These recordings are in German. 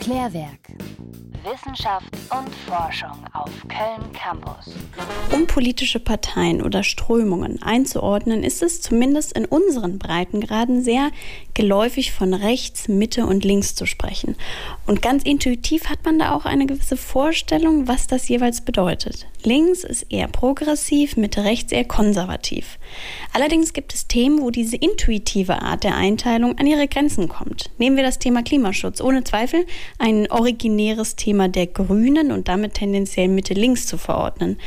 Klärwerk. Wissenschaft und Forschung auf Köln Campus. Um politische Parteien oder Strömungen einzuordnen, ist es zumindest in unseren Breitengraden sehr geläufig von rechts, Mitte und links zu sprechen. Und ganz intuitiv hat man da auch eine gewisse Vorstellung, was das jeweils bedeutet. Links ist eher progressiv, Mitte rechts eher konservativ. Allerdings gibt es Themen, wo diese intuitive Art der Einteilung an ihre Grenzen kommt. Nehmen wir das Thema Klimaschutz. Ohne Zweifel ein originäres Thema der Grünen und damit tendenziell Mitte-Links zu verordnen.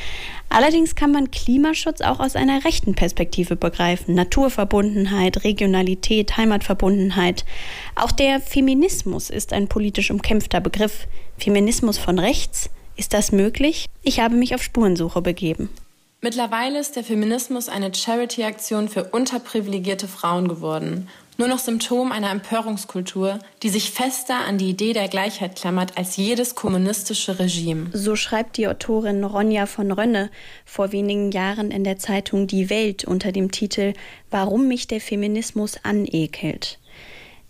Allerdings kann man Klimaschutz auch aus einer rechten Perspektive begreifen. Naturverbundenheit, Regionalität, Heimatverbundenheit. Auch der Feminismus ist ein politisch umkämpfter Begriff. Feminismus von rechts? Ist das möglich? Ich habe mich auf Spurensuche begeben. Mittlerweile ist der Feminismus eine Charity-Aktion für unterprivilegierte Frauen geworden. Nur noch Symptom einer Empörungskultur, die sich fester an die Idee der Gleichheit klammert als jedes kommunistische Regime. So schreibt die Autorin Ronja von Rönne vor wenigen Jahren in der Zeitung Die Welt unter dem Titel Warum mich der Feminismus anekelt.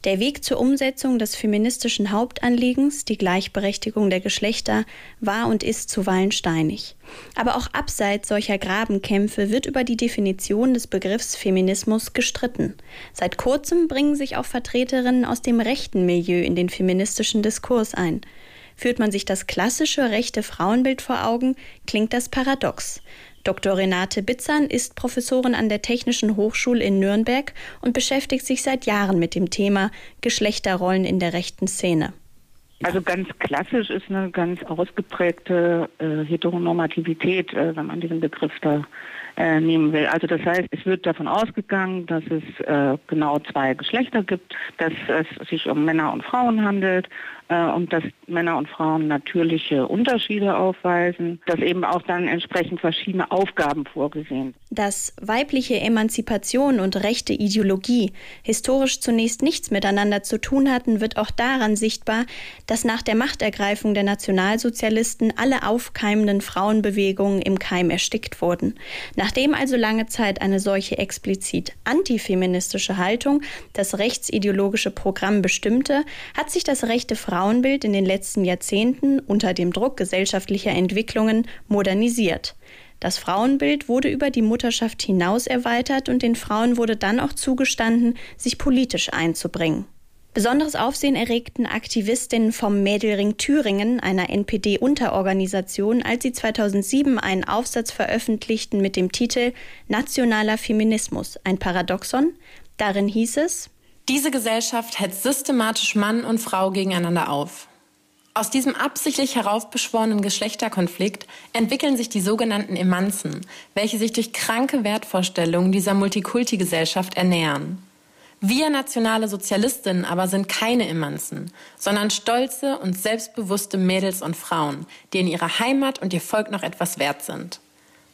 Der Weg zur Umsetzung des feministischen Hauptanliegens, die Gleichberechtigung der Geschlechter, war und ist zuweilen steinig. Aber auch abseits solcher Grabenkämpfe wird über die Definition des Begriffs Feminismus gestritten. Seit kurzem bringen sich auch Vertreterinnen aus dem rechten Milieu in den feministischen Diskurs ein. Führt man sich das klassische rechte Frauenbild vor Augen, klingt das paradox. Dr. Renate Bitzern ist Professorin an der Technischen Hochschule in Nürnberg und beschäftigt sich seit Jahren mit dem Thema Geschlechterrollen in der rechten Szene. Also ganz klassisch ist eine ganz ausgeprägte äh, Heteronormativität, äh, wenn man diesen Begriff da äh, nehmen will. Also das heißt, es wird davon ausgegangen, dass es äh, genau zwei Geschlechter gibt, dass es sich um Männer und Frauen handelt äh, und dass Männer und Frauen natürliche Unterschiede aufweisen, dass eben auch dann entsprechend verschiedene Aufgaben vorgesehen. Dass weibliche Emanzipation und rechte Ideologie historisch zunächst nichts miteinander zu tun hatten, wird auch daran sichtbar, dass nach der Machtergreifung der Nationalsozialisten alle aufkeimenden Frauenbewegungen im Keim erstickt wurden. Nachdem also lange Zeit eine solche explizit antifeministische Haltung das rechtsideologische Programm bestimmte, hat sich das rechte Frauen Frauenbild in den letzten Jahrzehnten unter dem Druck gesellschaftlicher Entwicklungen modernisiert. Das Frauenbild wurde über die Mutterschaft hinaus erweitert und den Frauen wurde dann auch zugestanden, sich politisch einzubringen. Besonderes Aufsehen erregten Aktivistinnen vom Mädelring Thüringen, einer NPD-Unterorganisation, als sie 2007 einen Aufsatz veröffentlichten mit dem Titel Nationaler Feminismus, ein Paradoxon. Darin hieß es, diese Gesellschaft hetzt systematisch Mann und Frau gegeneinander auf. Aus diesem absichtlich heraufbeschworenen Geschlechterkonflikt entwickeln sich die sogenannten Emanzen, welche sich durch kranke Wertvorstellungen dieser Multikulti-Gesellschaft ernähren. Wir nationale Sozialistinnen aber sind keine Emanzen, sondern stolze und selbstbewusste Mädels und Frauen, die in ihrer Heimat und ihr Volk noch etwas wert sind.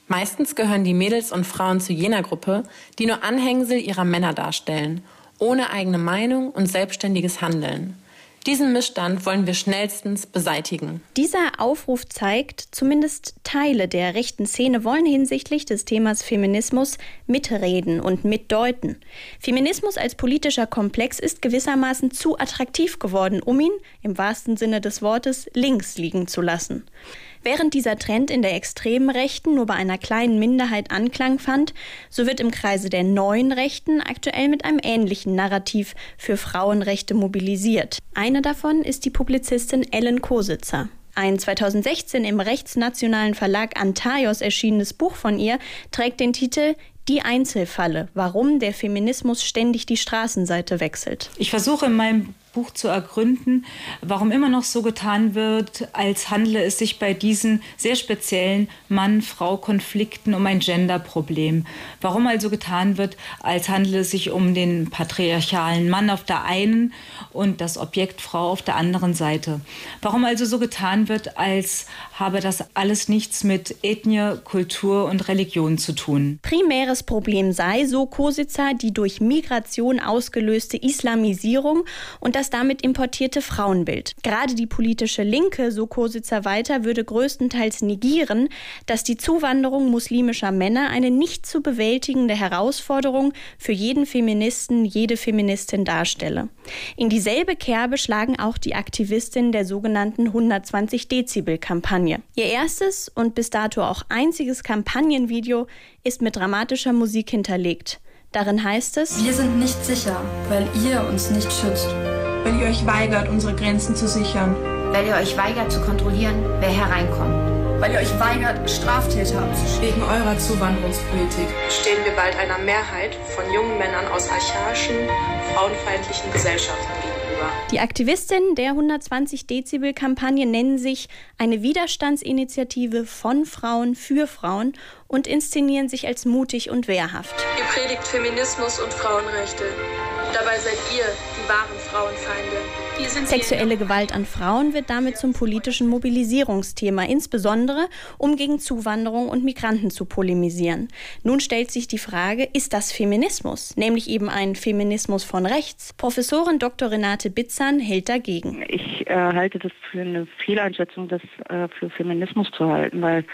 Meistens gehören die Mädels und Frauen zu jener Gruppe, die nur Anhängsel ihrer Männer darstellen ohne eigene Meinung und selbstständiges Handeln. Diesen Missstand wollen wir schnellstens beseitigen. Dieser Aufruf zeigt, zumindest Teile der rechten Szene wollen hinsichtlich des Themas Feminismus mitreden und mitdeuten. Feminismus als politischer Komplex ist gewissermaßen zu attraktiv geworden, um ihn, im wahrsten Sinne des Wortes, links liegen zu lassen. Während dieser Trend in der extremen Rechten nur bei einer kleinen Minderheit Anklang fand, so wird im Kreise der neuen Rechten aktuell mit einem ähnlichen Narrativ für Frauenrechte mobilisiert. Eine davon ist die Publizistin Ellen Kositzer. Ein 2016 im rechtsnationalen Verlag Antaios erschienenes Buch von ihr trägt den Titel Die Einzelfalle, warum der Feminismus ständig die Straßenseite wechselt. Ich versuche in meinem Buch zu ergründen, warum immer noch so getan wird, als handle es sich bei diesen sehr speziellen Mann-Frau-Konflikten um ein Gender-Problem. Warum also getan wird, als handle es sich um den patriarchalen Mann auf der einen und das Objekt Frau auf der anderen Seite. Warum also so getan wird, als habe das alles nichts mit Ethnie, Kultur und Religion zu tun. Primäres Problem sei, so Kositzer, die durch Migration ausgelöste Islamisierung und das damit importierte Frauenbild. Gerade die politische Linke, so Kositzer weiter, würde größtenteils negieren, dass die Zuwanderung muslimischer Männer eine nicht zu bewältigende Herausforderung für jeden Feministen, jede Feministin darstelle. In dieselbe Kerbe schlagen auch die Aktivistinnen der sogenannten 120 Dezibel-Kampagne. Ihr erstes und bis dato auch einziges Kampagnenvideo ist mit dramatischer Musik hinterlegt. Darin heißt es, wir sind nicht sicher, weil ihr uns nicht schützt. Weil ihr euch weigert, unsere Grenzen zu sichern. Weil ihr euch weigert zu kontrollieren, wer hereinkommt. Weil ihr euch weigert, Straftäter abzuschieben. Wegen eurer Zuwanderungspolitik stehen wir bald einer Mehrheit von jungen Männern aus archaischen, frauenfeindlichen Gesellschaften gegenüber. Die Aktivistinnen der 120 Dezibel-Kampagne nennen sich eine Widerstandsinitiative von Frauen für Frauen und inszenieren sich als mutig und wehrhaft. Ihr predigt Feminismus und Frauenrechte. Dabei seid ihr die wahren Frauenfeinde. Sexuelle Gewalt an Frauen wird damit zum politischen Mobilisierungsthema, insbesondere um gegen Zuwanderung und Migranten zu polemisieren. Nun stellt sich die Frage, ist das Feminismus, nämlich eben ein Feminismus von rechts? Professorin Dr. Renate Bitzan hält dagegen. Ich äh, halte das für eine Fehleinschätzung, das äh, für Feminismus zu halten, weil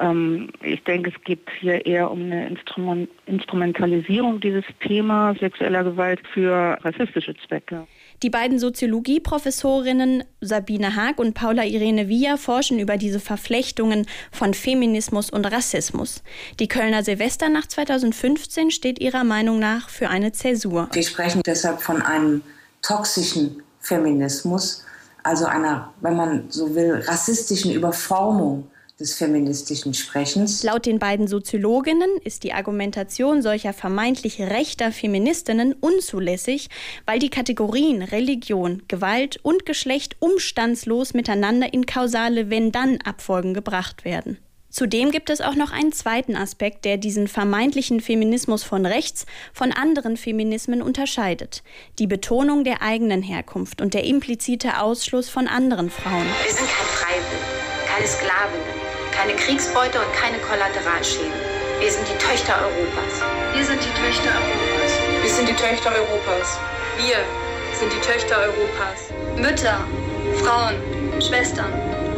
ähm, ich denke, es geht hier eher um eine Instrument Instrumentalisierung dieses Thema sexueller Gewalt für rassistische Zwecke. Die beiden Soziologieprofessorinnen Sabine Haag und Paula Irene Via forschen über diese Verflechtungen von Feminismus und Rassismus. Die Kölner Silvesternacht 2015 steht ihrer Meinung nach für eine Zäsur. Wir sprechen deshalb von einem toxischen Feminismus, also einer, wenn man so will, rassistischen Überformung des feministischen Sprechens. Laut den beiden Soziologinnen ist die Argumentation solcher vermeintlich rechter Feministinnen unzulässig, weil die Kategorien Religion, Gewalt und Geschlecht umstandslos miteinander in kausale Wenn-Dann-Abfolgen gebracht werden. Zudem gibt es auch noch einen zweiten Aspekt, der diesen vermeintlichen Feminismus von rechts von anderen Feminismen unterscheidet. Die Betonung der eigenen Herkunft und der implizite Ausschluss von anderen Frauen. Wir sind kein Freiwill, keine Sklavinnen keine Kriegsbeute und keine Kollateralschäden. Wir sind die Töchter Europas. Wir sind die Töchter Europas. Wir sind die Töchter Europas. Wir sind die Töchter Europas. Mütter, Frauen, Schwestern,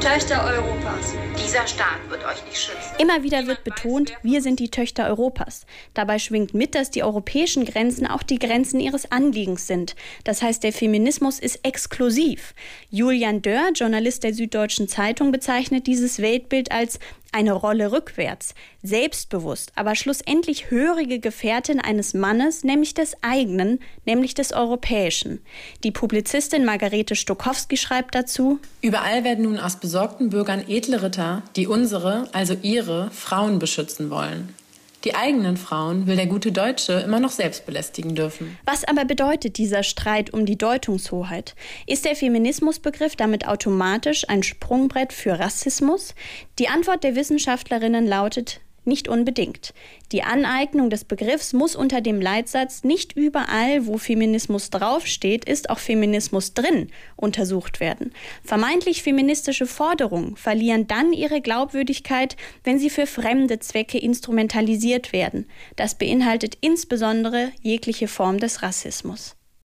Töchter Europas. Dieser Staat wird euch nicht schützen. Immer wieder wird betont, wir sind die Töchter Europas. Dabei schwingt mit, dass die europäischen Grenzen auch die Grenzen ihres Anliegens sind. Das heißt, der Feminismus ist exklusiv. Julian Dörr, Journalist der Süddeutschen Zeitung, bezeichnet dieses Weltbild als eine Rolle rückwärts, selbstbewusst, aber schlussendlich hörige Gefährtin eines Mannes, nämlich des eigenen, nämlich des europäischen. Die Publizistin Margarete Stokowski schreibt dazu: Überall werden nun aus besorgten Bürgern edle Ritter, die unsere, also ihre, Frauen beschützen wollen. Die eigenen Frauen will der gute Deutsche immer noch selbst belästigen dürfen. Was aber bedeutet dieser Streit um die Deutungshoheit? Ist der Feminismusbegriff damit automatisch ein Sprungbrett für Rassismus? Die Antwort der Wissenschaftlerinnen lautet nicht unbedingt. Die Aneignung des Begriffs muss unter dem Leitsatz nicht überall, wo Feminismus draufsteht, ist auch Feminismus drin untersucht werden. Vermeintlich feministische Forderungen verlieren dann ihre Glaubwürdigkeit, wenn sie für fremde Zwecke instrumentalisiert werden. Das beinhaltet insbesondere jegliche Form des Rassismus.